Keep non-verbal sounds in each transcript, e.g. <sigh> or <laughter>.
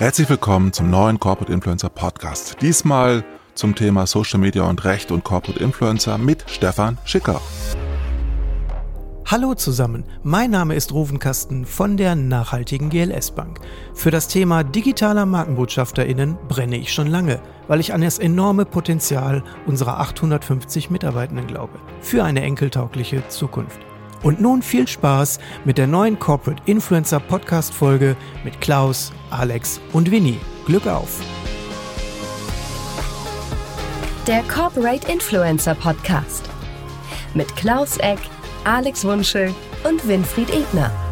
Herzlich willkommen zum neuen Corporate Influencer Podcast. Diesmal zum Thema Social Media und Recht und Corporate Influencer mit Stefan Schicker. Hallo zusammen, mein Name ist Ruven Kasten von der nachhaltigen GLS Bank. Für das Thema digitaler MarkenbotschafterInnen brenne ich schon lange, weil ich an das enorme Potenzial unserer 850 Mitarbeitenden glaube. Für eine enkeltaugliche Zukunft. Und nun viel Spaß mit der neuen Corporate Influencer Podcast Folge mit Klaus, Alex und Winnie. Glück auf! Der Corporate Influencer Podcast mit Klaus Eck, Alex Wunschel und Winfried Ebner.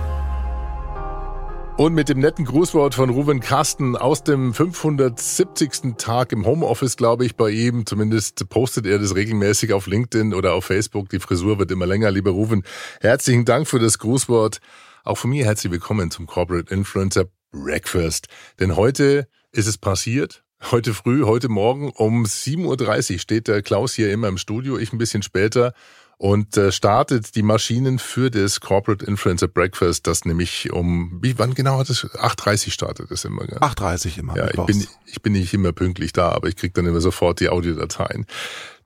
Und mit dem netten Grußwort von Ruben Carsten aus dem 570. Tag im Homeoffice, glaube ich, bei ihm. Zumindest postet er das regelmäßig auf LinkedIn oder auf Facebook. Die Frisur wird immer länger, lieber Ruben. Herzlichen Dank für das Grußwort. Auch von mir herzlich willkommen zum Corporate Influencer Breakfast. Denn heute ist es passiert. Heute früh, heute Morgen um 7.30 Uhr steht der Klaus hier immer im Studio, ich ein bisschen später und äh, startet die Maschinen für das Corporate Influencer Breakfast, das nämlich um, wie, wann genau hat es? 8.30 startet es immer. 8.30 immer. Ja, ich bin, ich bin nicht immer pünktlich da, aber ich krieg dann immer sofort die Audiodateien.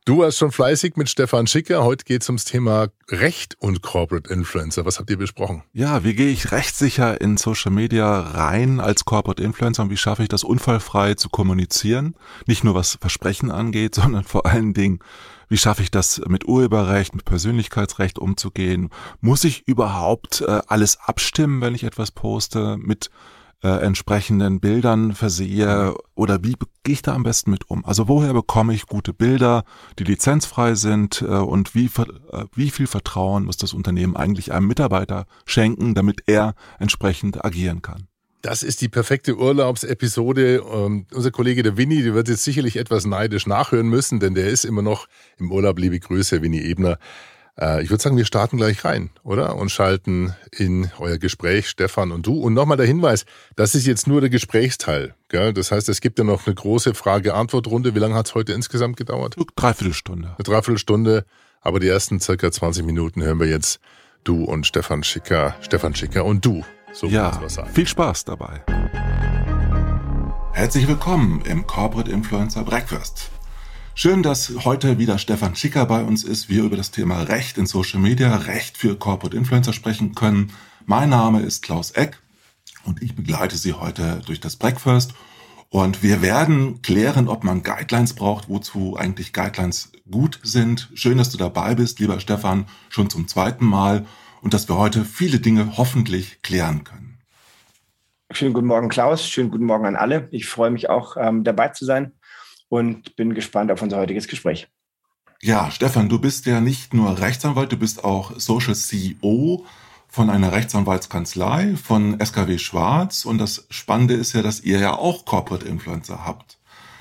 Du warst schon fleißig mit Stefan Schicker. Heute geht es ums Thema Recht und Corporate Influencer. Was habt ihr besprochen? Ja, wie gehe ich rechtssicher in Social Media rein als Corporate Influencer und wie schaffe ich das unfallfrei zu kommunizieren? Nicht nur was Versprechen angeht, <laughs> sondern vor allen Dingen, wie schaffe ich das mit Urheberrecht, mit Persönlichkeitsrecht umzugehen? Muss ich überhaupt äh, alles abstimmen, wenn ich etwas poste mit äh, entsprechenden Bildern versehe oder wie gehe ich da am besten mit um? Also woher bekomme ich gute Bilder, die lizenzfrei sind äh, und wie, äh, wie viel Vertrauen muss das Unternehmen eigentlich einem Mitarbeiter schenken, damit er entsprechend agieren kann? Das ist die perfekte Urlaubsepisode. Ähm, unser Kollege der Winnie, der wird jetzt sicherlich etwas neidisch nachhören müssen, denn der ist immer noch im Urlaub. Liebe Grüße, Winnie Ebner. Äh, ich würde sagen, wir starten gleich rein, oder? Und schalten in euer Gespräch, Stefan und du. Und nochmal der Hinweis, das ist jetzt nur der Gesprächsteil. Gell? Das heißt, es gibt ja noch eine große Frage-Antwort-Runde. Wie lange hat es heute insgesamt gedauert? Dreiviertelstunde. Eine Dreiviertelstunde. Aber die ersten circa 20 Minuten hören wir jetzt du und Stefan Schicker, Stefan Schicker und du. So ja, viel Spaß dabei. Herzlich willkommen im Corporate Influencer Breakfast. Schön, dass heute wieder Stefan Schicker bei uns ist, wir über das Thema Recht in Social Media, Recht für Corporate Influencer sprechen können. Mein Name ist Klaus Eck und ich begleite Sie heute durch das Breakfast. Und wir werden klären, ob man Guidelines braucht, wozu eigentlich Guidelines gut sind. Schön, dass du dabei bist, lieber Stefan, schon zum zweiten Mal und dass wir heute viele Dinge hoffentlich klären können. Schönen guten Morgen, Klaus. Schönen guten Morgen an alle. Ich freue mich auch, ähm, dabei zu sein und bin gespannt auf unser heutiges Gespräch. Ja, Stefan, du bist ja nicht nur Rechtsanwalt, du bist auch Social CEO von einer Rechtsanwaltskanzlei von SKW Schwarz. Und das Spannende ist ja, dass ihr ja auch Corporate Influencer habt.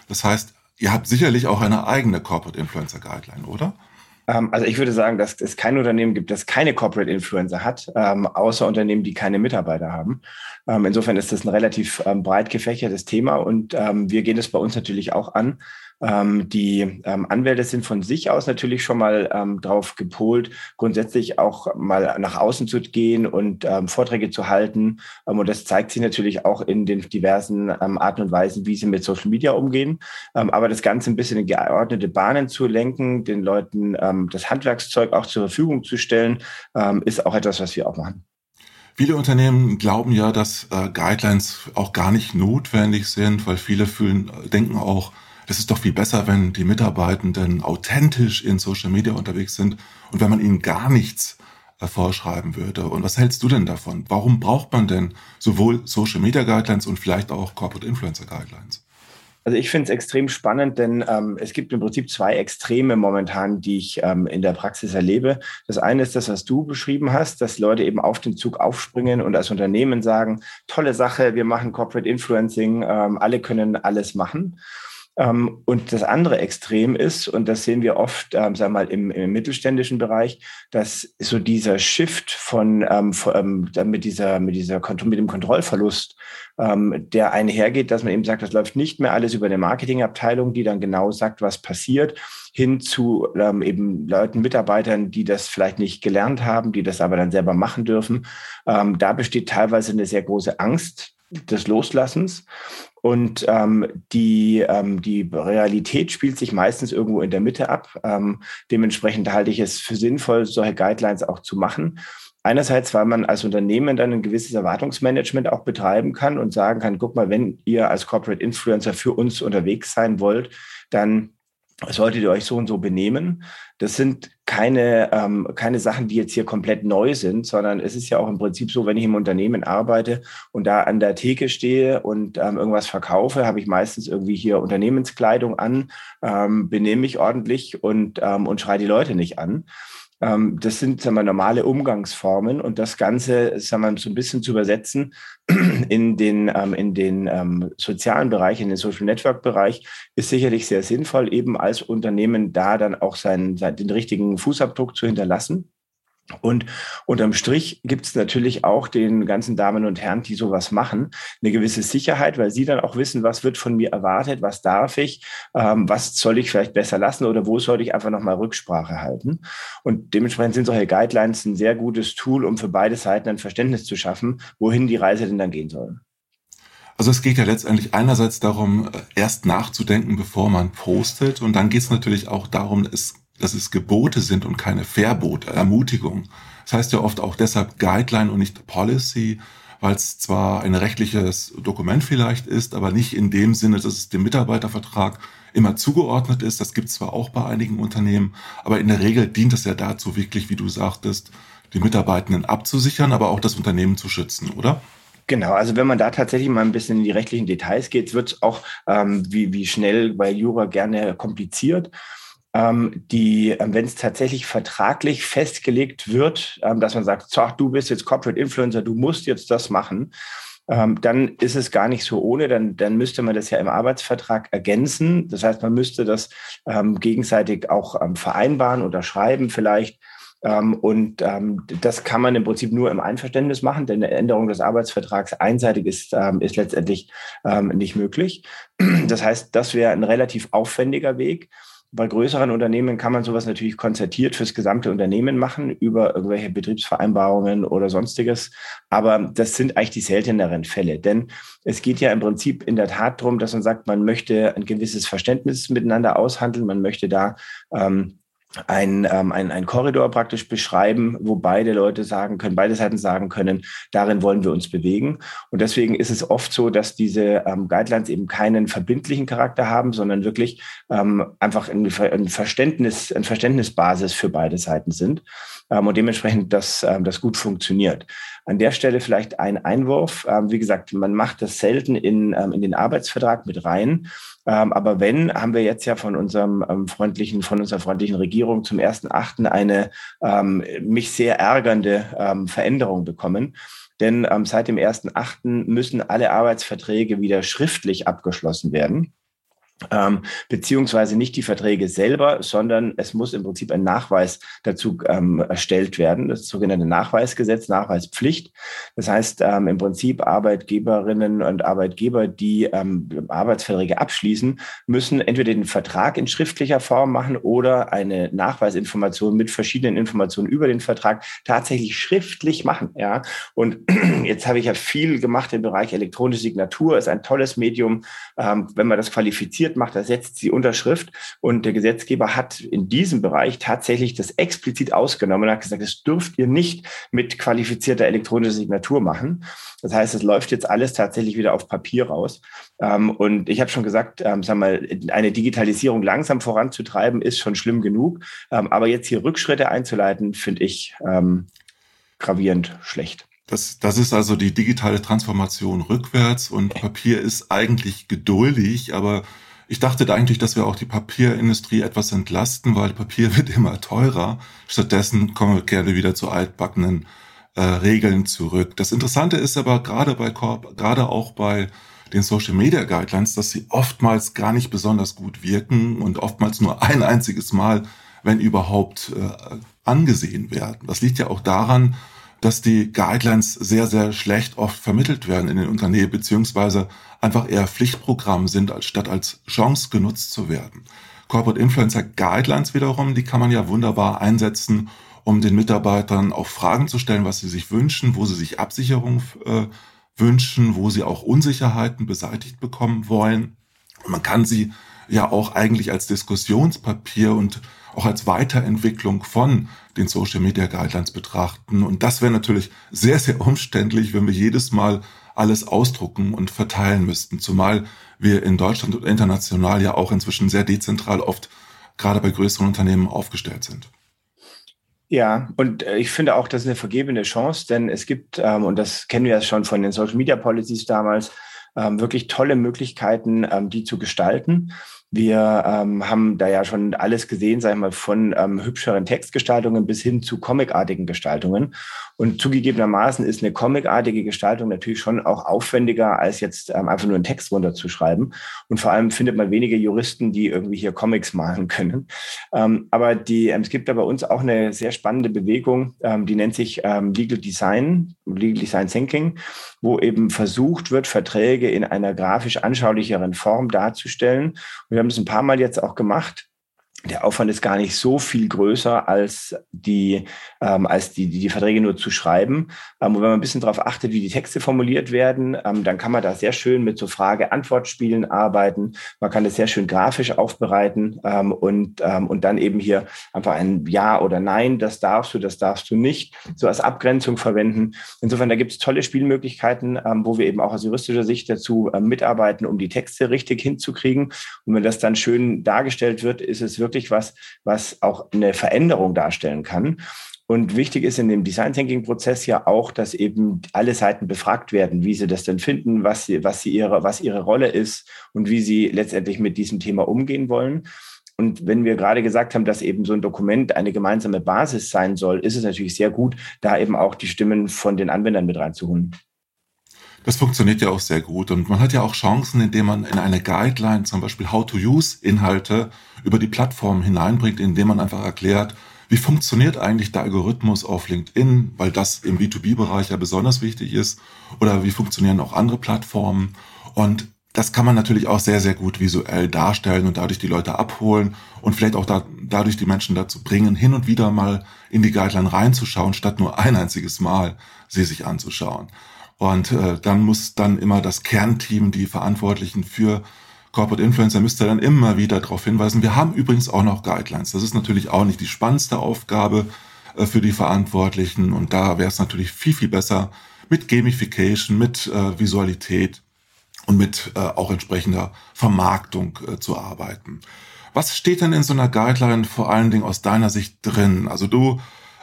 Das heißt, ihr habt sicherlich auch eine eigene Corporate Influencer Guideline, oder? Ähm, also ich würde sagen, dass es kein Unternehmen gibt, das keine Corporate Influencer hat, ähm, außer Unternehmen, die keine Mitarbeiter haben. Ähm, insofern ist das ein relativ breit gefächertes Thema und wir gehen es bei uns natürlich auch an, ähm, die ähm, Anwälte sind von sich aus natürlich schon mal ähm, darauf gepolt, grundsätzlich auch mal nach außen zu gehen und ähm, Vorträge zu halten. Ähm, und das zeigt sich natürlich auch in den diversen ähm, Arten und Weisen, wie sie mit Social Media umgehen. Aber das Ganze ein bisschen in geordnete Bahnen zu lenken, den Leuten das Handwerkszeug auch zur Verfügung zu stellen, ist auch etwas, was wir auch machen. Viele Unternehmen glauben ja, dass äh, Guidelines auch gar nicht notwendig sind, weil viele fühlen, denken auch, es ist doch viel besser, wenn die Mitarbeitenden authentisch in Social Media unterwegs sind und wenn man ihnen gar nichts äh, vorschreiben würde. Und was hältst du denn davon? Warum braucht man denn sowohl Social Media Guidelines und vielleicht auch Corporate Influencer Guidelines? Also ich finde es extrem spannend, denn ähm, es gibt im Prinzip zwei Extreme momentan, die ich ähm, in der Praxis erlebe. Das eine ist das, was du beschrieben hast, dass Leute eben auf den Zug aufspringen und als Unternehmen sagen, tolle Sache, wir machen Corporate Influencing, ähm, alle können alles machen. Ähm, und das andere Extrem ist, und das sehen wir oft, ähm, sagen wir mal, im, im mittelständischen Bereich, dass so dieser Shift von, ähm, von ähm, mit dieser, mit dieser, mit dem Kontrollverlust, ähm, der einhergeht, dass man eben sagt, das läuft nicht mehr alles über eine Marketingabteilung, die dann genau sagt, was passiert, hin zu ähm, eben Leuten, Mitarbeitern, die das vielleicht nicht gelernt haben, die das aber dann selber machen dürfen. Ähm, da besteht teilweise eine sehr große Angst des Loslassens. Und ähm, die, ähm, die Realität spielt sich meistens irgendwo in der Mitte ab. Ähm, dementsprechend halte ich es für sinnvoll, solche Guidelines auch zu machen. Einerseits, weil man als Unternehmen dann ein gewisses Erwartungsmanagement auch betreiben kann und sagen kann, guck mal, wenn ihr als Corporate Influencer für uns unterwegs sein wollt, dann solltet ihr euch so und so benehmen. Das sind keine, ähm, keine Sachen, die jetzt hier komplett neu sind, sondern es ist ja auch im Prinzip so, wenn ich im Unternehmen arbeite und da an der Theke stehe und ähm, irgendwas verkaufe, habe ich meistens irgendwie hier Unternehmenskleidung an, ähm, benehme mich ordentlich und, ähm, und schreie die Leute nicht an. Ähm, das sind sagen wir, normale Umgangsformen und das Ganze sagen wir, so ein bisschen zu übersetzen <clears throat> in den, ähm, in den ähm, sozialen Bereich, in den Social Network Bereich, ist sicherlich sehr sinnvoll, eben als Unternehmen da dann auch seinen, den richtigen Fußabdruck zu hinterlassen. Und unterm Strich gibt es natürlich auch den ganzen Damen und Herren, die sowas machen, eine gewisse Sicherheit, weil sie dann auch wissen, was wird von mir erwartet, was darf ich, ähm, was soll ich vielleicht besser lassen oder wo sollte ich einfach nochmal Rücksprache halten. Und dementsprechend sind solche Guidelines ein sehr gutes Tool, um für beide Seiten ein Verständnis zu schaffen, wohin die Reise denn dann gehen soll. Also es geht ja letztendlich einerseits darum, erst nachzudenken, bevor man postet. Und dann geht es natürlich auch darum, es dass es Gebote sind und keine Verbote, Ermutigung. Das heißt ja oft auch deshalb Guideline und nicht Policy, weil es zwar ein rechtliches Dokument vielleicht ist, aber nicht in dem Sinne, dass es dem Mitarbeitervertrag immer zugeordnet ist. Das gibt es zwar auch bei einigen Unternehmen, aber in der Regel dient es ja dazu, wirklich, wie du sagtest, die Mitarbeitenden abzusichern, aber auch das Unternehmen zu schützen, oder? Genau, also wenn man da tatsächlich mal ein bisschen in die rechtlichen Details geht, wird es auch ähm, wie, wie schnell bei Jura gerne kompliziert ähm, die, ähm, wenn es tatsächlich vertraglich festgelegt wird, ähm, dass man sagt, so, du bist jetzt Corporate Influencer, du musst jetzt das machen, ähm, dann ist es gar nicht so ohne, dann, dann müsste man das ja im Arbeitsvertrag ergänzen. Das heißt, man müsste das ähm, gegenseitig auch ähm, vereinbaren, unterschreiben vielleicht. Ähm, und ähm, das kann man im Prinzip nur im Einverständnis machen, denn eine Änderung des Arbeitsvertrags einseitig ist, ähm, ist letztendlich nicht möglich. Das heißt, das wäre ein relativ aufwendiger Weg. Bei größeren Unternehmen kann man sowas natürlich konzertiert fürs gesamte Unternehmen machen, über irgendwelche Betriebsvereinbarungen oder sonstiges. Aber das sind eigentlich die selteneren Fälle. Denn es geht ja im Prinzip in der Tat darum, dass man sagt, man möchte ein gewisses Verständnis miteinander aushandeln. Man möchte da ähm, ein, ähm, ein, ein Korridor praktisch beschreiben, wo beide Leute sagen können, beide Seiten sagen können, darin wollen wir uns bewegen. Und deswegen ist es oft so, dass diese ähm, Guidelines eben keinen verbindlichen Charakter haben, sondern wirklich ähm, einfach ein, ein Verständnis, ein Verständnisbasis für beide Seiten sind ähm, und dementsprechend das, ähm, das gut funktioniert. An der Stelle vielleicht ein Einwurf. Ähm, wie gesagt, man macht das selten in, ähm, in den Arbeitsvertrag mit rein. Ähm, aber wenn, haben wir jetzt ja von unserem ähm, freundlichen, von unserer freundlichen Regierung zum ersten Achten eine ähm, mich sehr ärgernde ähm, Veränderung bekommen. Denn ähm, seit dem ersten Achten müssen alle Arbeitsverträge wieder schriftlich abgeschlossen werden ähm, beziehungsweise nicht die Verträge selber, sondern es muss im Prinzip ein Nachweis dazu ähm, erstellt werden, das sogenannte Nachweisgesetz, Nachweispflicht. Das heißt, ähm, im Prinzip Arbeitgeberinnen und Arbeitgeber, die ähm, Arbeitsverträge abschließen, müssen entweder den Vertrag in schriftlicher Form machen oder eine Nachweisinformation mit verschiedenen Informationen über den Vertrag tatsächlich schriftlich machen. Ja, und <clears throat> jetzt habe ich ja viel gemacht im Bereich elektronische Signatur, ist ein tolles Medium, ähm, wenn man das qualifiziert qualifiziert macht, ersetzt die Unterschrift. Und der Gesetzgeber hat in diesem Bereich tatsächlich das explizit ausgenommen und hat gesagt, das dürft ihr nicht mit qualifizierter elektronischer Signatur machen. Das heißt, es läuft jetzt alles tatsächlich wieder auf Papier raus. Ähm, und ich habe schon gesagt, ähm, sag mal, eine Digitalisierung langsam voranzutreiben, ist schon schlimm genug. Ähm, aber jetzt hier Rückschritte einzuleiten, finde ich gravierend schlecht. Das, das ist also die digitale Transformation rückwärts und Papier ist eigentlich geduldig, aber ich dachte da eigentlich, dass wir auch die Papierindustrie etwas entlasten, weil Papier <laughs> wird immer teurer. Stattdessen kommen wir gerne wieder zu altbackenen äh, Regeln zurück. Das Interessante ist aber gerade bei Corp, gerade auch bei den Social Media Guidelines, dass sie oftmals gar nicht besonders gut wirken und oftmals nur <laughs> ein einziges Mal, wenn überhaupt, äh, angesehen werden. Das liegt ja auch daran, dass die Guidelines sehr, sehr schlecht oft vermittelt werden in den Unternehmen, beziehungsweise einfach eher Pflichtprogramm sind, als statt als Chance genutzt zu werden. Corporate Influencer Guidelines wiederum, die kann man ja wunderbar einsetzen, um den Mitarbeitern auch Fragen zu stellen, was sie sich wünschen, wo sie sich Absicherung äh, wünschen, wo sie auch Unsicherheiten beseitigt bekommen wollen. Und man kann sie ja auch eigentlich als Diskussionspapier und auch als Weiterentwicklung von den Social Media Guidelines betrachten. Und das wäre natürlich sehr, sehr umständlich, wenn wir jedes Mal alles ausdrucken und verteilen müssten. Zumal wir in Deutschland und international ja auch inzwischen sehr dezentral oft gerade bei größeren Unternehmen aufgestellt sind. Ja, und äh, ich finde auch, das ist eine vergebene Chance, denn es gibt, ähm, und das kennen wir ja schon von den Social Media Policies damals, ähm, wirklich tolle Möglichkeiten, ähm, die zu gestalten. Wir ähm, haben da ja schon alles gesehen, sag ich mal, von ähm, hübscheren Textgestaltungen bis hin zu comicartigen Gestaltungen. Und zugegebenermaßen ist eine comicartige Gestaltung natürlich schon auch aufwendiger, als jetzt ähm, einfach nur einen Text runterzuschreiben. Und vor allem findet man wenige Juristen, die irgendwie hier Comics malen können. Ähm, aber die, ähm, es gibt da bei uns auch eine sehr spannende Bewegung, ähm, die nennt sich ähm, Legal Design, Legal Design Thinking, wo eben versucht wird, Verträge in einer grafisch anschaulicheren Form darzustellen. Und haben es ein paar Mal jetzt auch gemacht der Aufwand ist gar nicht so viel größer als die, ähm, als die, die, die Verträge nur zu schreiben. Ähm, und wenn man ein bisschen darauf achtet, wie die Texte formuliert werden, ähm, dann kann man da sehr schön mit so Frage-Antwort-Spielen arbeiten. Man kann das sehr schön grafisch aufbereiten ähm, und, ähm, und dann eben hier einfach ein Ja oder Nein, das darfst du, das darfst du nicht, so als Abgrenzung verwenden. Insofern, da gibt es tolle Spielmöglichkeiten, ähm, wo wir eben auch aus juristischer Sicht dazu ähm, mitarbeiten, um die Texte richtig hinzukriegen. Und wenn das dann schön dargestellt wird, ist es wirklich wirklich was, was auch eine Veränderung darstellen kann. Und wichtig ist in dem Design Thinking Prozess ja auch, dass eben alle Seiten befragt werden, wie sie das denn finden, was sie, was sie ihre, was ihre Rolle ist und wie sie letztendlich mit diesem Thema umgehen wollen. Und wenn wir gerade gesagt haben, dass eben so ein Dokument eine gemeinsame Basis sein soll, ist es natürlich sehr gut, da eben auch die Stimmen von den Anwendern mit reinzuholen. Das funktioniert ja auch sehr gut und man hat ja auch Chancen, indem man in eine Guideline zum Beispiel How-to-Use-Inhalte über die Plattform hineinbringt, indem man einfach erklärt, wie funktioniert eigentlich der Algorithmus auf LinkedIn, weil das im B2B-Bereich ja besonders wichtig ist, oder wie funktionieren auch andere Plattformen. Und das kann man natürlich auch sehr, sehr gut visuell darstellen und dadurch die Leute abholen und vielleicht auch da, dadurch die Menschen dazu bringen, hin und wieder mal in die Guideline reinzuschauen, statt nur ein einziges Mal sie sich anzuschauen. Und äh, dann muss dann immer das Kernteam, die Verantwortlichen für Corporate Influencer, müsste dann immer wieder darauf hinweisen. Wir haben übrigens auch noch Guidelines. Das ist natürlich auch nicht die spannendste Aufgabe äh, für die Verantwortlichen. Und da wäre es natürlich viel, viel besser mit Gamification, mit äh, Visualität und mit äh, auch entsprechender Vermarktung äh, zu arbeiten. Was steht denn in so einer Guideline vor allen Dingen aus deiner Sicht drin? Also du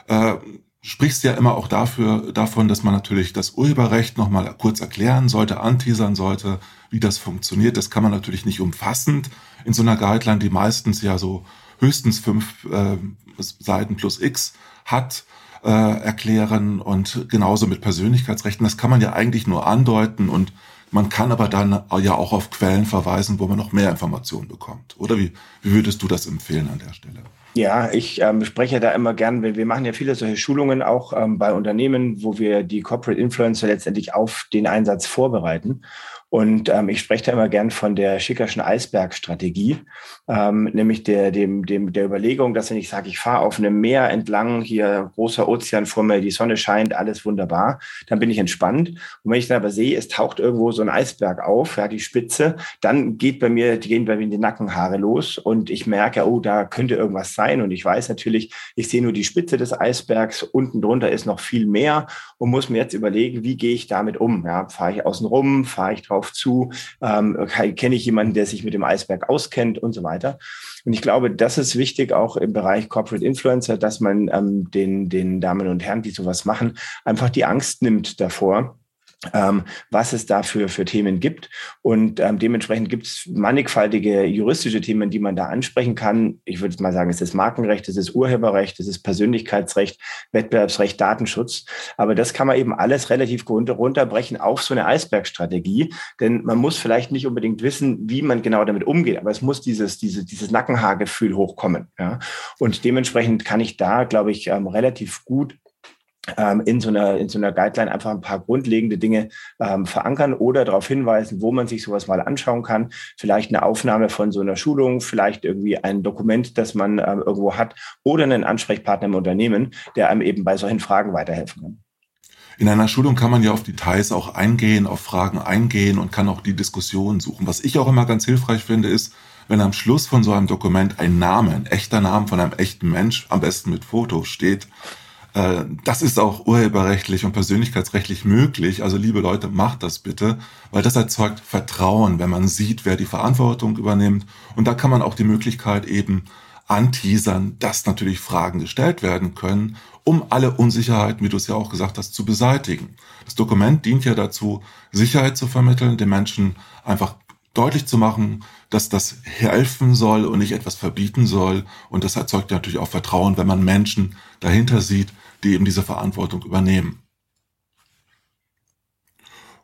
äh, sprichst ja immer auch dafür, davon, dass man natürlich das Urheberrecht nochmal kurz erklären sollte, anteasern sollte, wie das funktioniert. Das kann man natürlich nicht umfassend in so einer Guideline, die meistens ja so höchstens fünf äh, Seiten plus X hat, äh, erklären und genauso mit Persönlichkeitsrechten. Das kann man ja eigentlich nur andeuten und man kann aber dann ja auch auf Quellen verweisen, wo man noch mehr Informationen bekommt. Oder wie, wie würdest du das empfehlen an der Stelle? Ja, ich ähm, spreche da immer gern, wir machen ja viele solche Schulungen auch ähm, bei Unternehmen, wo wir die Corporate Influencer letztendlich auf den Einsatz vorbereiten. Und ähm, ich spreche da immer gern von der Schickerschen Eisbergstrategie, ähm, nämlich der, dem, dem, der Überlegung, dass wenn ich sage, ich fahre auf einem Meer entlang, hier großer Ozean vor mir, die Sonne scheint, alles wunderbar, dann bin ich entspannt. Und wenn ich dann aber sehe, es taucht irgendwo so ein Eisberg auf, ja, die Spitze, dann geht bei mir, gehen bei mir die Nackenhaare los und ich merke, oh, da könnte irgendwas sein. Und ich weiß natürlich, ich sehe nur die Spitze des Eisbergs, unten drunter ist noch viel mehr und muss mir jetzt überlegen, wie gehe ich damit um? Ja, fahre ich außen rum, fahre ich drauf drauf zu? Ähm, kenne ich jemanden, der sich mit dem Eisberg auskennt und so weiter? Und ich glaube, das ist wichtig auch im Bereich Corporate Influencer, dass man ähm, den, den Damen und Herren, die sowas machen, einfach die Angst nimmt davor, ähm, was es da für, Themen gibt. Und ähm, dementsprechend gibt es mannigfaltige juristische Themen, die man da ansprechen kann. Ich würde mal sagen, es ist Markenrecht, es ist Urheberrecht, es ist Persönlichkeitsrecht, Wettbewerbsrecht, Datenschutz. Aber das kann man eben alles relativ runterbrechen auf so eine Eisbergstrategie. Denn man muss vielleicht nicht unbedingt wissen, wie man genau damit umgeht, aber es muss dieses, diese, dieses Nackenhaargefühl hochkommen. Ja? Und dementsprechend kann ich da, glaube ich, ähm, relativ gut in, so einer, in so einer Guideline einfach ein paar grundlegende Dinge ähm, verankern oder darauf hinweisen, wo man sich sowas mal anschauen kann. Vielleicht eine Aufnahme von so einer Schulung, vielleicht irgendwie ein Dokument, das man ähm, irgendwo hat oder einen Ansprechpartner im Unternehmen, der einem eben bei solchen Fragen weiterhelfen kann. In einer Schulung kann man ja auf Details auch eingehen, auf Fragen eingehen und kann auch die Diskussion suchen. Was ich auch immer ganz hilfreich finde, ist, wenn am Schluss von so einem Dokument ein Name, ein echter Name von einem echten Mensch, am besten mit Foto steht, das ist auch urheberrechtlich und persönlichkeitsrechtlich möglich. Also liebe Leute, macht das bitte, weil das erzeugt Vertrauen, wenn man sieht, wer die Verantwortung übernimmt. Und da kann man auch die Möglichkeit eben anteasern, dass natürlich Fragen gestellt werden können, um alle Unsicherheiten, wie du es ja auch gesagt hast, zu beseitigen. Das Dokument dient ja dazu, Sicherheit zu vermitteln, den Menschen einfach deutlich zu machen, dass das helfen soll und nicht etwas verbieten soll. Und das erzeugt natürlich auch Vertrauen, wenn man Menschen dahinter sieht, die eben diese Verantwortung übernehmen.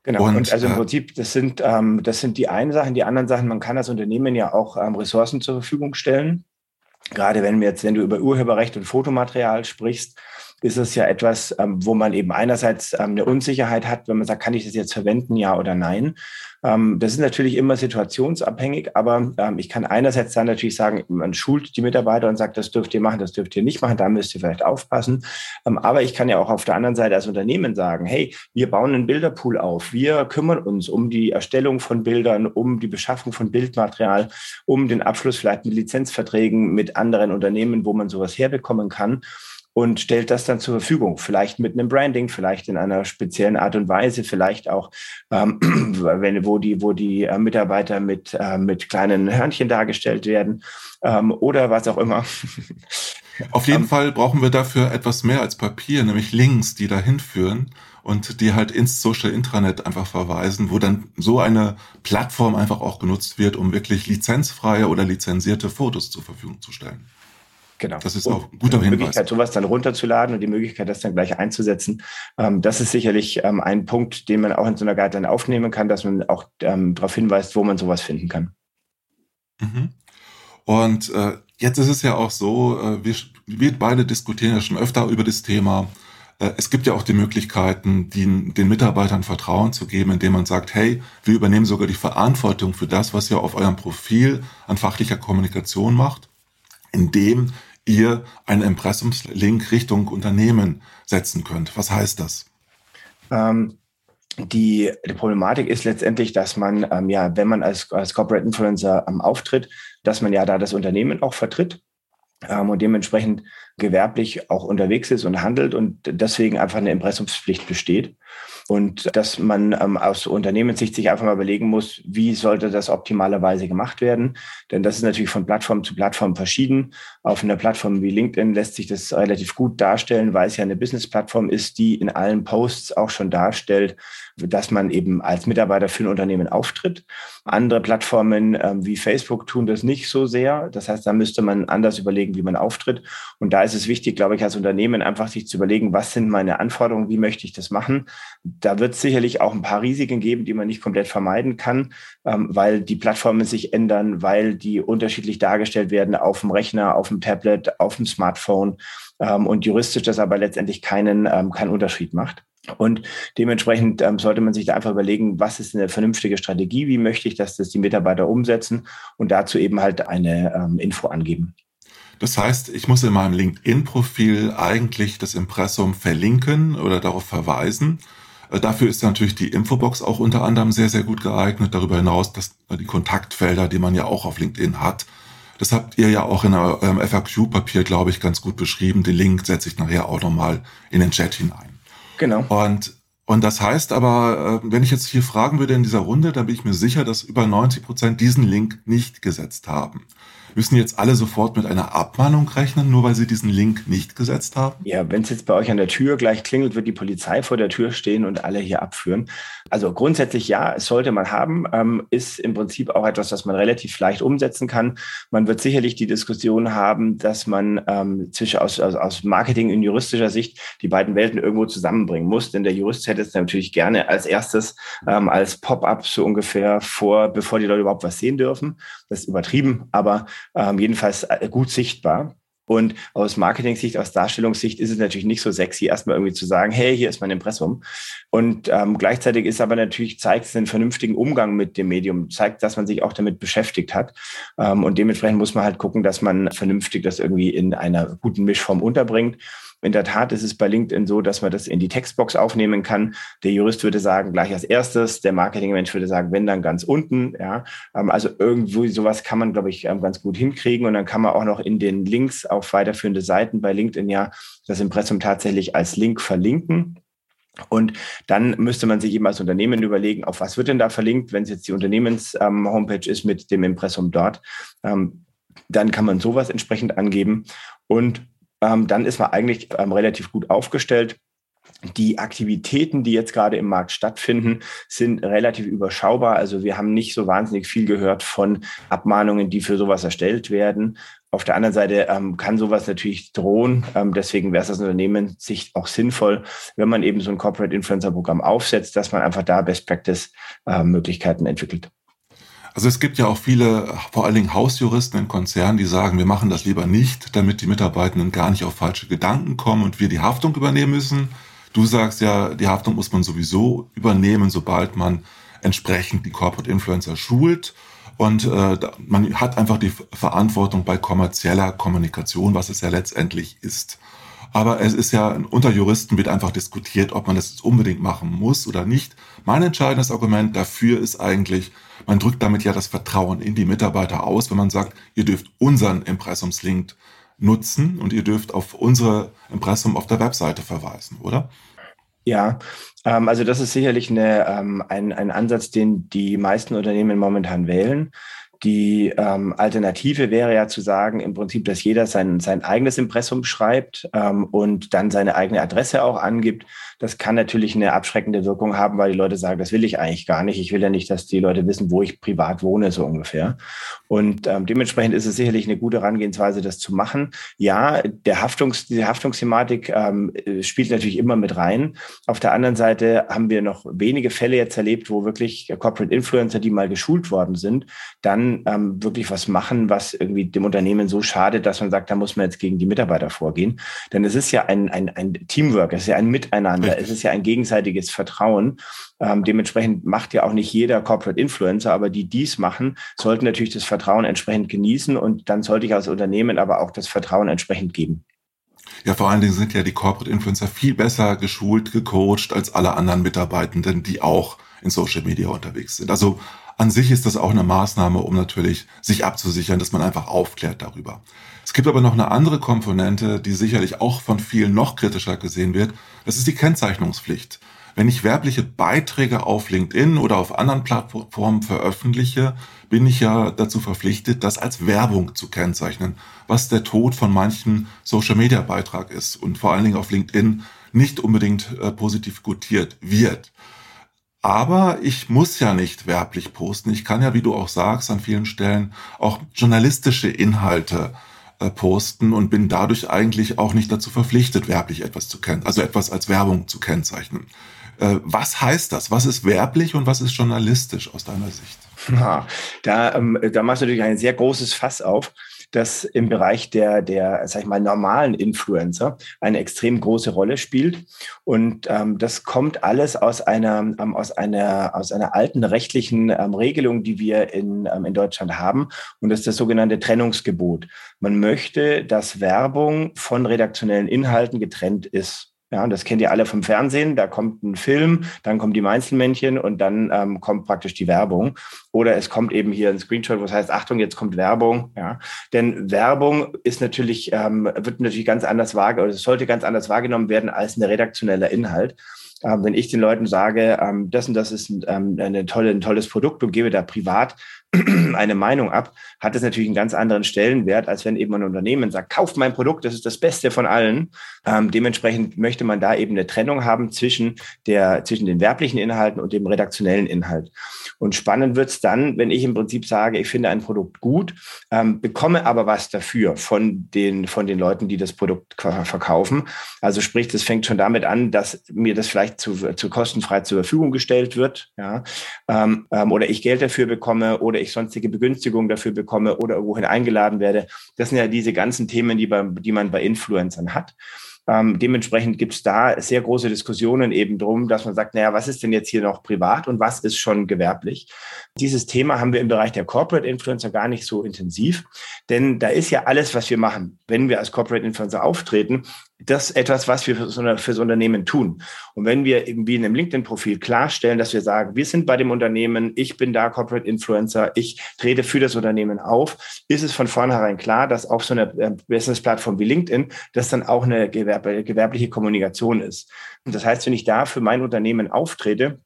Genau. Und, und also im äh, Prinzip, das sind, ähm, das sind die einen Sachen. Die anderen Sachen, man kann als Unternehmen ja auch ähm, Ressourcen zur Verfügung stellen. Gerade wenn wir jetzt, wenn du über Urheberrecht und Fotomaterial sprichst, ist es ja etwas, ähm, wo man eben einerseits ähm, eine Unsicherheit hat, wenn man sagt, kann ich das jetzt verwenden, ja oder nein. Ähm, das ist natürlich immer situationsabhängig, aber ich kann einerseits dann natürlich sagen, man schult die Mitarbeiter und sagt, das dürft ihr machen, das dürft ihr nicht machen, da müsst ihr vielleicht aufpassen. Aber ich kann ja auch auf der anderen Seite als Unternehmen sagen, hey, wir bauen einen Bilderpool auf, wir kümmern uns um die Erstellung von Bildern, um die Beschaffung von Bildmaterial, um den Abschluss vielleicht mit Lizenzverträgen mit anderen Unternehmen, wo man sowas herbekommen kann und stellt das dann zur Verfügung. Vielleicht mit einem Branding, vielleicht in einer speziellen Art und Weise, vielleicht auch, ähm, <clears throat> wenn, wo die, wo die äh, Mitarbeiter mit, äh, mit kleinen Hörnchen dargestellt werden ähm, oder was auch immer. <laughs> Auf jeden um, ähm, Fall brauchen wir dafür etwas mehr als Papier, nämlich Links, die dahin führen und die halt ins Social Intranet einfach verweisen, wo dann so eine Plattform einfach auch genutzt wird, um wirklich lizenzfreie oder lizenzierte Fotos zur Verfügung zu stellen. Genau. Das ist auch ein guter Hinweis. Die Möglichkeit, sowas dann runterzuladen und die Möglichkeit, das dann gleich einzusetzen. Ähm, das ist sicherlich ähm, ein Punkt, den man auch in so einer Guideline aufnehmen kann, dass man auch ähm, darauf hinweist, wo man sowas finden kann. Mhm. Und äh, jetzt ist es ja auch so, äh, wir, wir beide diskutieren ja schon öfter über das Thema. Äh, es gibt ja auch die Möglichkeiten, die, den Mitarbeitern Vertrauen zu geben, indem man sagt, hey, wir übernehmen sogar die Verantwortung für das, was ihr auf eurem Profil an fachlicher Kommunikation macht indem ihr einen Impressumslink Richtung Unternehmen setzen könnt. Was heißt das? Ähm, die, die, Problematik ist letztendlich, dass man, ähm, ja, wenn man als, als Corporate Influencer ähm, auftritt, dass man ja da das Unternehmen auch vertritt ähm, und dementsprechend gewerblich auch unterwegs ist und handelt und deswegen einfach eine Impressumspflicht besteht. Und dass man ähm, aus Unternehmenssicht sich einfach mal überlegen muss, wie sollte das optimalerweise gemacht werden. Denn das ist natürlich von Plattform zu Plattform verschieden. Auf einer Plattform wie LinkedIn lässt sich das relativ gut darstellen, weil es ja eine Business-Plattform ist, die in allen Posts auch schon darstellt, dass man eben als Mitarbeiter für ein Unternehmen auftritt. Andere Plattformen ähm, wie Facebook tun das nicht so sehr. Das heißt, da müsste man anders überlegen, wie man auftritt. Und da ist es wichtig, glaube ich, als Unternehmen einfach sich zu überlegen, was sind meine Anforderungen, wie möchte ich das machen. Da wird es sicherlich auch ein paar Risiken geben, die man nicht komplett vermeiden kann, ähm, weil die Plattformen sich ändern, weil die unterschiedlich dargestellt werden auf dem Rechner, auf dem Tablet, auf dem Smartphone ähm, und juristisch das aber letztendlich keinen, ähm, keinen Unterschied macht. Und dementsprechend ähm, sollte man sich da einfach überlegen, was ist eine vernünftige Strategie, wie möchte ich, dass das die Mitarbeiter umsetzen und dazu eben halt eine ähm, Info angeben. Das heißt, ich muss in meinem LinkedIn-Profil eigentlich das Impressum verlinken oder darauf verweisen. Äh, dafür ist natürlich die Infobox auch unter anderem sehr, sehr gut geeignet. Darüber hinaus dass äh, die Kontaktfelder, die man ja auch auf LinkedIn hat. Das habt ihr ja auch in eurem FAQ-Papier, glaube ich, ganz gut beschrieben. Den Link setze ich nachher auch nochmal in den Chat hinein. Genau. Und, und das heißt aber, äh, wenn ich jetzt hier fragen würde in dieser Runde, dann bin ich mir sicher, dass über 90 Prozent diesen Link nicht gesetzt haben. Müssen jetzt alle sofort mit einer Abmahnung rechnen, nur weil sie diesen Link nicht gesetzt haben? Ja, wenn es jetzt bei euch an der Tür gleich klingelt, wird die Polizei vor der Tür stehen und alle hier abführen. Also grundsätzlich ja, es sollte man haben, ähm, ist im Prinzip auch etwas, das man relativ leicht umsetzen kann. Man wird sicherlich die Diskussion haben, dass man ähm, zwischen aus, aus, aus Marketing und juristischer Sicht die beiden Welten irgendwo zusammenbringen muss. Denn der Jurist hätte es natürlich gerne als erstes ähm, als Pop-up so ungefähr vor, bevor die Leute überhaupt was sehen dürfen. Das ist übertrieben, aber ähm, jedenfalls äh, gut sichtbar. Und aus Marketing-Sicht, aus Darstellungssicht ist es natürlich nicht so sexy, erstmal irgendwie zu sagen, hey, hier ist mein Impressum. Und ähm, gleichzeitig ist aber natürlich, zeigt es einen vernünftigen Umgang mit dem Medium, zeigt, dass man sich auch damit beschäftigt hat. Ähm, und dementsprechend muss man halt gucken, dass man vernünftig das irgendwie in einer guten Mischform unterbringt. In der Tat ist es bei LinkedIn so, dass man das in die Textbox aufnehmen kann. Der Jurist würde sagen, gleich als erstes, der Marketingmensch würde sagen, wenn dann ganz unten. Ja, ähm, also irgendwo sowas kann man, glaube ich, ähm, ganz gut hinkriegen. Und dann kann man auch noch in den Links auf weiterführende Seiten bei LinkedIn ja das Impressum tatsächlich als Link verlinken. Und dann müsste man sich eben als Unternehmen überlegen, auf was wird denn da verlinkt, wenn es jetzt die Unternehmens-Homepage ähm, ist mit dem Impressum dort. Dann kann man sowas entsprechend angeben. Und ähm, dann ist man eigentlich ähm, relativ gut aufgestellt. Die Aktivitäten, die jetzt gerade im Markt stattfinden, sind relativ überschaubar. Also wir haben nicht so wahnsinnig viel gehört von Abmahnungen, die für sowas erstellt werden. Auf der anderen Seite ähm, kann sowas natürlich drohen. Ähm, deswegen wäre es aus Unternehmen sich auch sinnvoll, wenn man eben so ein Corporate Influencer Programm aufsetzt, dass man einfach da Best Practice äh, Möglichkeiten entwickelt. Also es gibt ja auch viele, vor allen Dingen Hausjuristen in Konzernen, die sagen, wir machen das lieber nicht, damit die Mitarbeitenden gar nicht auf falsche Gedanken kommen und wir die Haftung übernehmen müssen. Du sagst ja, die Haftung muss man sowieso übernehmen, sobald man entsprechend die Corporate Influencer schult. Und äh, man hat einfach die Verantwortung bei kommerzieller Kommunikation, was es ja letztendlich ist. Aber es ist ja, unter Juristen wird einfach diskutiert, ob man das jetzt unbedingt machen muss oder nicht. Mein entscheidendes Argument dafür ist eigentlich, man drückt damit ja das Vertrauen in die Mitarbeiter aus, wenn man sagt, ihr dürft unseren Impressumslink nutzen und ihr dürft auf unsere Impressum auf der Webseite verweisen, oder? Ja, ähm, also das ist sicherlich eine, ähm, ein, ein Ansatz, den die meisten Unternehmen momentan wählen. Die ähm, Alternative wäre ja zu sagen, im Prinzip, dass jeder sein, sein eigenes Impressum schreibt ähm, und dann seine eigene Adresse auch angibt. Das kann natürlich eine abschreckende Wirkung haben, weil die Leute sagen, das will ich eigentlich gar nicht. Ich will ja nicht, dass die Leute wissen, wo ich privat wohne, so ungefähr. Und ähm, dementsprechend ist es sicherlich eine gute Herangehensweise, das zu machen. Ja, der Haftungs, diese Haftungsthematik ähm, spielt natürlich immer mit rein. Auf der anderen Seite haben wir noch wenige Fälle jetzt erlebt, wo wirklich Corporate Influencer, die mal geschult worden sind, dann ähm, wirklich was machen, was irgendwie dem Unternehmen so schadet, dass man sagt, da muss man jetzt gegen die Mitarbeiter vorgehen. Denn es ist ja ein, ein, ein Teamwork, es ist ja ein Miteinander, Richtig. es ist ja ein gegenseitiges Vertrauen. Ähm, dementsprechend macht ja auch nicht jeder Corporate Influencer, aber die dies machen, sollten natürlich das Vertrauen entsprechend genießen und dann sollte ich als Unternehmen aber auch das Vertrauen entsprechend geben. Ja, vor allen Dingen sind ja die Corporate Influencer viel besser geschult, gecoacht als alle anderen Mitarbeitenden, die auch in Social Media unterwegs sind. Also an sich ist das auch eine Maßnahme, um natürlich sich abzusichern, dass man einfach aufklärt darüber. Es gibt aber noch eine andere Komponente, die sicherlich auch von vielen noch kritischer gesehen wird. Das ist die Kennzeichnungspflicht. Wenn ich werbliche Beiträge auf LinkedIn oder auf anderen Plattformen veröffentliche, bin ich ja dazu verpflichtet, das als Werbung zu kennzeichnen, was der Tod von manchen Social-Media-Beitrag ist und vor allen Dingen auf LinkedIn nicht unbedingt äh, positiv gutiert wird. Aber ich muss ja nicht werblich posten. Ich kann ja, wie du auch sagst, an vielen Stellen auch journalistische Inhalte äh, posten und bin dadurch eigentlich auch nicht dazu verpflichtet, werblich etwas zu kennen, also etwas als Werbung zu kennzeichnen. Äh, was heißt das? Was ist werblich und was ist journalistisch aus deiner Sicht? Ja, da, ähm, da machst du natürlich ein sehr großes Fass auf das im Bereich der, der sag ich mal, normalen Influencer eine extrem große Rolle spielt. Und ähm, das kommt alles aus einer, ähm, aus einer, aus einer alten rechtlichen ähm, Regelung, die wir in, ähm, in Deutschland haben. Und das ist das sogenannte Trennungsgebot. Man möchte, dass Werbung von redaktionellen Inhalten getrennt ist. Ja, und das kennt ihr alle vom Fernsehen. Da kommt ein Film, dann kommen die Einzelmännchen und dann ähm, kommt praktisch die Werbung. Oder es kommt eben hier ein Screenshot, was heißt, Achtung, jetzt kommt Werbung. Ja, denn Werbung ist natürlich, ähm, wird natürlich ganz anders wahrgenommen, oder es sollte ganz anders wahrgenommen werden als ein redaktioneller Inhalt. Ähm, wenn ich den Leuten sage, ähm, das und das ist ein, ähm, eine tolle, ein tolles Produkt und gebe da privat <clears throat> eine Meinung ab, hat es natürlich einen ganz anderen Stellenwert, als wenn eben ein Unternehmen sagt, kauft mein Produkt, das ist das Beste von allen. Ähm, dementsprechend möchte man da eben eine Trennung haben zwischen der, zwischen den werblichen Inhalten und dem redaktionellen Inhalt. Und spannend wird's dann, wenn ich im Prinzip sage, ich finde ein Produkt gut, ähm, bekomme aber was dafür von den, von den Leuten, die das Produkt verkaufen. Also sprich, das fängt schon damit an, dass mir das vielleicht zu, zu kostenfrei zur Verfügung gestellt wird, ja, ähm, ähm oder ich Geld dafür bekomme oder ich sonstige Begünstigungen dafür bekomme oder irgendwohin eingeladen werde. Das sind ja diese ganzen Themen, die, bei, die man bei Influencern hat. Ähm, dementsprechend gibt es da sehr große Diskussionen eben drum, dass man sagt, naja, was ist denn jetzt hier noch privat und was ist schon gewerblich? Dieses Thema haben wir im Bereich der Corporate Influencer gar nicht so intensiv, denn da ist ja alles, was wir machen, wenn wir als Corporate Influencer auftreten, das etwas, was wir fürs Unternehmen tun. Und wenn wir irgendwie in einem LinkedIn-Profil klarstellen, dass wir sagen, wir sind bei dem Unternehmen, ich bin da Corporate Influencer, ich trete für das Unternehmen auf, ist es von vornherein klar, dass auf so einer äh, Business-Plattform wie LinkedIn das dann auch eine gewerbliche Kommunikation ist. Und das heißt, wenn ich da für mein Unternehmen auftrete,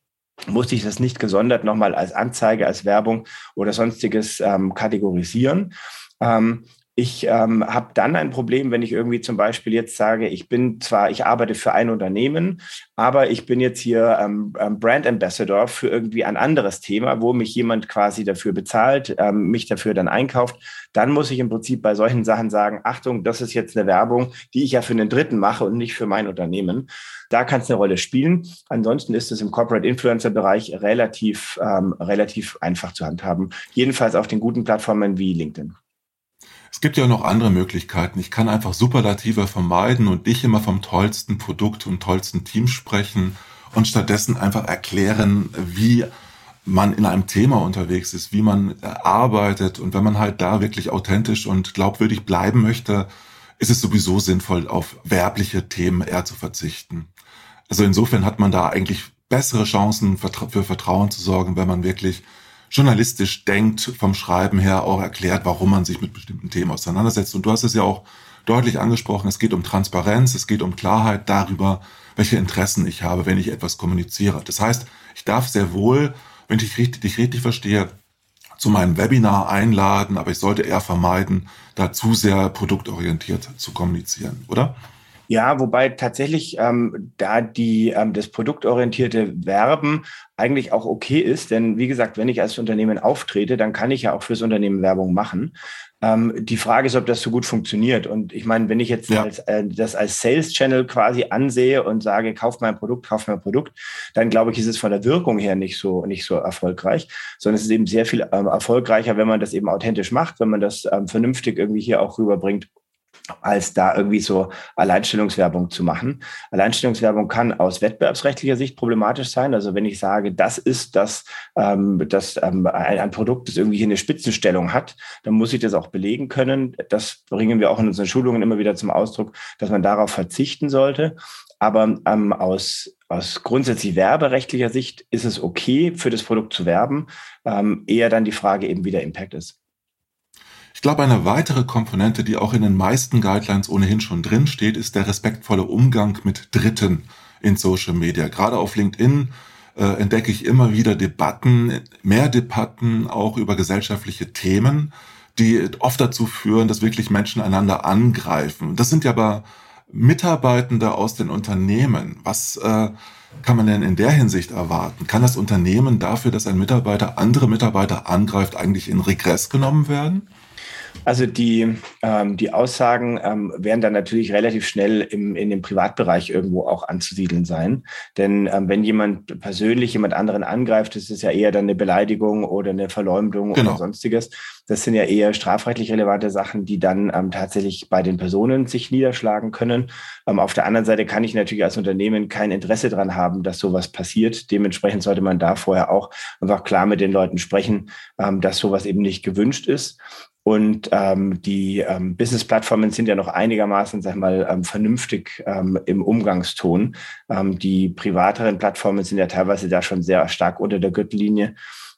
muss ich das nicht gesondert nochmal als Anzeige, als Werbung oder sonstiges ähm, kategorisieren. Ähm, ich ähm, habe dann ein Problem, wenn ich irgendwie zum Beispiel jetzt sage, ich bin zwar, ich arbeite für ein Unternehmen, aber ich bin jetzt hier ähm, ähm, Brand Ambassador für irgendwie ein anderes Thema, wo mich jemand quasi dafür bezahlt, ähm, mich dafür dann einkauft. Dann muss ich im Prinzip bei solchen Sachen sagen, Achtung, das ist jetzt eine Werbung, die ich ja für einen Dritten mache und nicht für mein Unternehmen. Da kann es eine Rolle spielen. Ansonsten ist es im Corporate Influencer Bereich relativ, ähm, relativ einfach zu handhaben. Jedenfalls auf den guten Plattformen wie LinkedIn. Es gibt ja noch andere Möglichkeiten. Ich kann einfach Superlative vermeiden und nicht immer vom tollsten Produkt und tollsten Team sprechen und stattdessen einfach erklären, wie man in einem Thema unterwegs ist, wie man arbeitet. Und wenn man halt da wirklich authentisch und glaubwürdig bleiben möchte, ist es sowieso sinnvoll, auf werbliche Themen eher zu verzichten. Also insofern hat man da eigentlich bessere Chancen für Vertrauen zu sorgen, wenn man wirklich journalistisch denkt, vom Schreiben her auch erklärt, warum man sich mit bestimmten Themen auseinandersetzt. Und du hast es ja auch deutlich angesprochen, es geht um Transparenz, es geht um Klarheit darüber, welche Interessen ich habe, wenn ich etwas kommuniziere. Das heißt, ich darf sehr wohl, wenn ich richtig, dich richtig verstehe, zu meinem Webinar einladen, aber ich sollte eher vermeiden, da zu sehr produktorientiert zu kommunizieren, oder? Ja, wobei tatsächlich ähm, da die ähm, das produktorientierte Werben eigentlich auch okay ist, denn wie gesagt, wenn ich als Unternehmen auftrete, dann kann ich ja auch fürs Unternehmen Werbung machen. Ähm, die Frage ist, ob das so gut funktioniert. Und ich meine, wenn ich jetzt ja. als, äh, das als Sales Channel quasi ansehe und sage, kauf mein Produkt, kauf mein Produkt, dann glaube ich, ist es von der Wirkung her nicht so nicht so erfolgreich, sondern es ist eben sehr viel ähm, erfolgreicher, wenn man das eben authentisch macht, wenn man das ähm, vernünftig irgendwie hier auch rüberbringt als da irgendwie so Alleinstellungswerbung zu machen. Alleinstellungswerbung kann aus wettbewerbsrechtlicher Sicht problematisch sein. Also wenn ich sage, das ist das, ähm, das ähm, ein, ein, Produkt, das irgendwie eine Spitzenstellung hat, dann muss ich das auch belegen können. Das bringen wir auch in unseren Schulungen immer wieder zum Ausdruck, dass man darauf verzichten sollte. Aber ähm, aus, aus grundsätzlich werberechtlicher Sicht ist es okay, für das Produkt zu werben. Ähm, eher dann die Frage eben, wie der Impact ist. Ich glaube, eine weitere Komponente, die auch in den meisten Guidelines ohnehin schon drin steht, ist der respektvolle Umgang mit Dritten in Social Media. Gerade auf LinkedIn äh, entdecke ich immer wieder Debatten, mehr Debatten auch über gesellschaftliche Themen, die oft dazu führen, dass wirklich Menschen einander angreifen. Das sind ja aber Mitarbeitende aus den Unternehmen. Was äh, kann man denn in der Hinsicht erwarten? Kann das Unternehmen dafür, dass ein Mitarbeiter andere Mitarbeiter angreift, eigentlich in Regress genommen werden? Also die, ähm, die Aussagen ähm, werden dann natürlich relativ schnell im, in dem Privatbereich irgendwo auch anzusiedeln sein. Denn ähm, wenn jemand persönlich jemand anderen angreift, ist es ja eher dann eine Beleidigung oder eine Verleumdung genau. oder sonstiges. Das sind ja eher strafrechtlich relevante Sachen, die dann ähm, tatsächlich bei den Personen sich niederschlagen können. Ähm, auf der anderen Seite kann ich natürlich als Unternehmen kein Interesse daran haben, dass sowas passiert. Dementsprechend sollte man da vorher auch einfach klar mit den Leuten sprechen, ähm, dass sowas eben nicht gewünscht ist. Und ähm, die ähm, Business-Plattformen sind ja noch einigermaßen, sag mal, ähm, vernünftig ähm, im Umgangston. Ähm, die privateren Plattformen sind ja teilweise da schon sehr stark unter der Gürtellinie.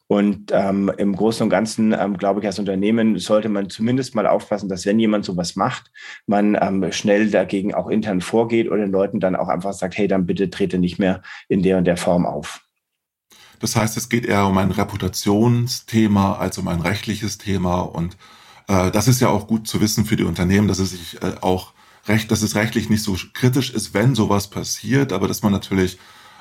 Und ähm, im Großen und Ganzen, ähm, glaube ich, als Unternehmen sollte man zumindest mal aufpassen, dass wenn jemand sowas macht, man ähm, schnell dagegen auch intern vorgeht oder den Leuten dann auch einfach sagt, hey, dann bitte trete nicht mehr in der und der Form auf. Das heißt, es geht eher um ein Reputationsthema als um ein rechtliches Thema. Und das ist ja auch gut zu wissen für die Unternehmen, dass es sich äh, auch recht, dass es rechtlich nicht so kritisch ist, wenn sowas passiert, aber dass man natürlich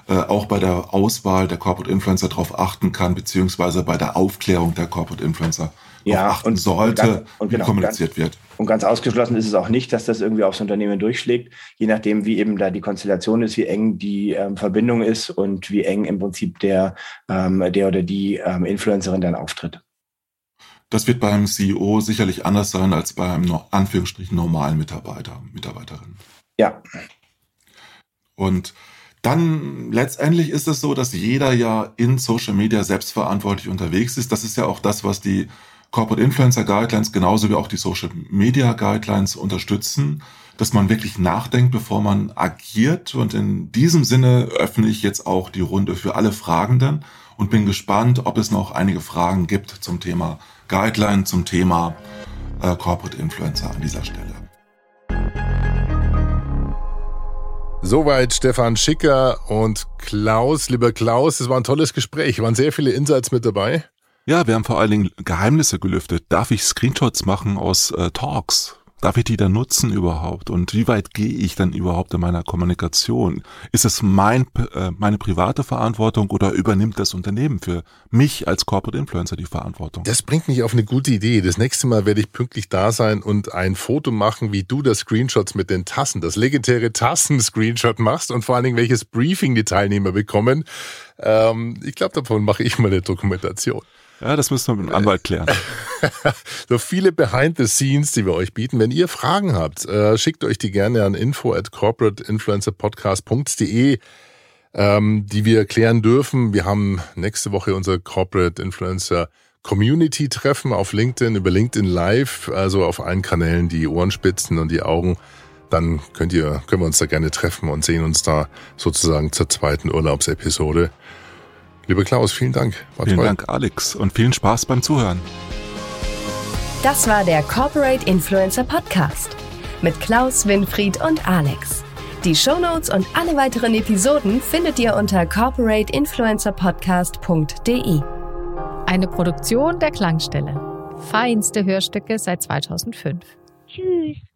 äh, auch bei der Auswahl der Corporate Influencer darauf achten kann, beziehungsweise bei der Aufklärung der Corporate Influencer ja, achten und, sollte, und ganz, und genau, kommuniziert ganz, wird. Und ganz ausgeschlossen ist es auch nicht, dass das irgendwie aufs Unternehmen durchschlägt, je nachdem, wie eben da die Konstellation ist, wie eng die ähm, Verbindung ist und wie eng im Prinzip der, ähm, der oder die ähm, Influencerin dann auftritt. Das wird beim CEO sicherlich anders sein als bei einem Anführungsstrichen normalen Mitarbeiter, Mitarbeiterin. Ja. Und dann letztendlich ist es so, dass jeder ja in Social Media selbstverantwortlich unterwegs ist. Das ist ja auch das, was die Corporate Influencer Guidelines genauso wie auch die Social Media Guidelines unterstützen, dass man wirklich nachdenkt, bevor man agiert. Und in diesem Sinne öffne ich jetzt auch die Runde für alle Fragenden und bin gespannt, ob es noch einige Fragen gibt zum Thema Guideline, zum Thema äh, Corporate Influencer an dieser Stelle. Soweit Stefan Schicker und Klaus. Lieber Klaus, es war ein tolles Gespräch. Waren sehr viele Insights mit dabei. Ja, wir haben vor allen Dingen Geheimnisse gelüftet. Darf ich Screenshots machen aus äh, Talks? Darf ich die dann nutzen überhaupt? Und wie weit gehe ich dann überhaupt in meiner Kommunikation? Ist es mein, äh, meine private Verantwortung oder übernimmt das Unternehmen für mich als Corporate Influencer die Verantwortung? Das bringt mich auf eine gute Idee. Das nächste Mal werde ich pünktlich da sein und ein Foto machen, wie du das Screenshots mit den Tassen, das legendäre Tassen-Screenshot machst und vor allen Dingen welches Briefing die Teilnehmer bekommen. Ähm, ich glaube, davon mache ich mal eine Dokumentation. Ja, das müssen wir mit dem Anwalt klären. <laughs> so viele Behind the Scenes, die wir euch bieten. Wenn ihr Fragen habt, äh, schickt euch die gerne an info at corporateinfluencerpodcast.de, ähm, die wir klären dürfen. Wir haben nächste Woche unser Corporate Influencer Community Treffen auf LinkedIn, über LinkedIn Live, also auf allen Kanälen die Ohrenspitzen und die Augen. Dann könnt ihr, können wir uns da gerne treffen und sehen uns da sozusagen zur zweiten Urlaubsepisode. Lieber Klaus, vielen Dank. War vielen toll. Dank, Alex, und vielen Spaß beim Zuhören. Das war der Corporate Influencer Podcast mit Klaus, Winfried und Alex. Die Shownotes und alle weiteren Episoden findet ihr unter corporateinfluencerpodcast.de. Eine Produktion der Klangstelle. Feinste Hörstücke seit 2005. Tschüss.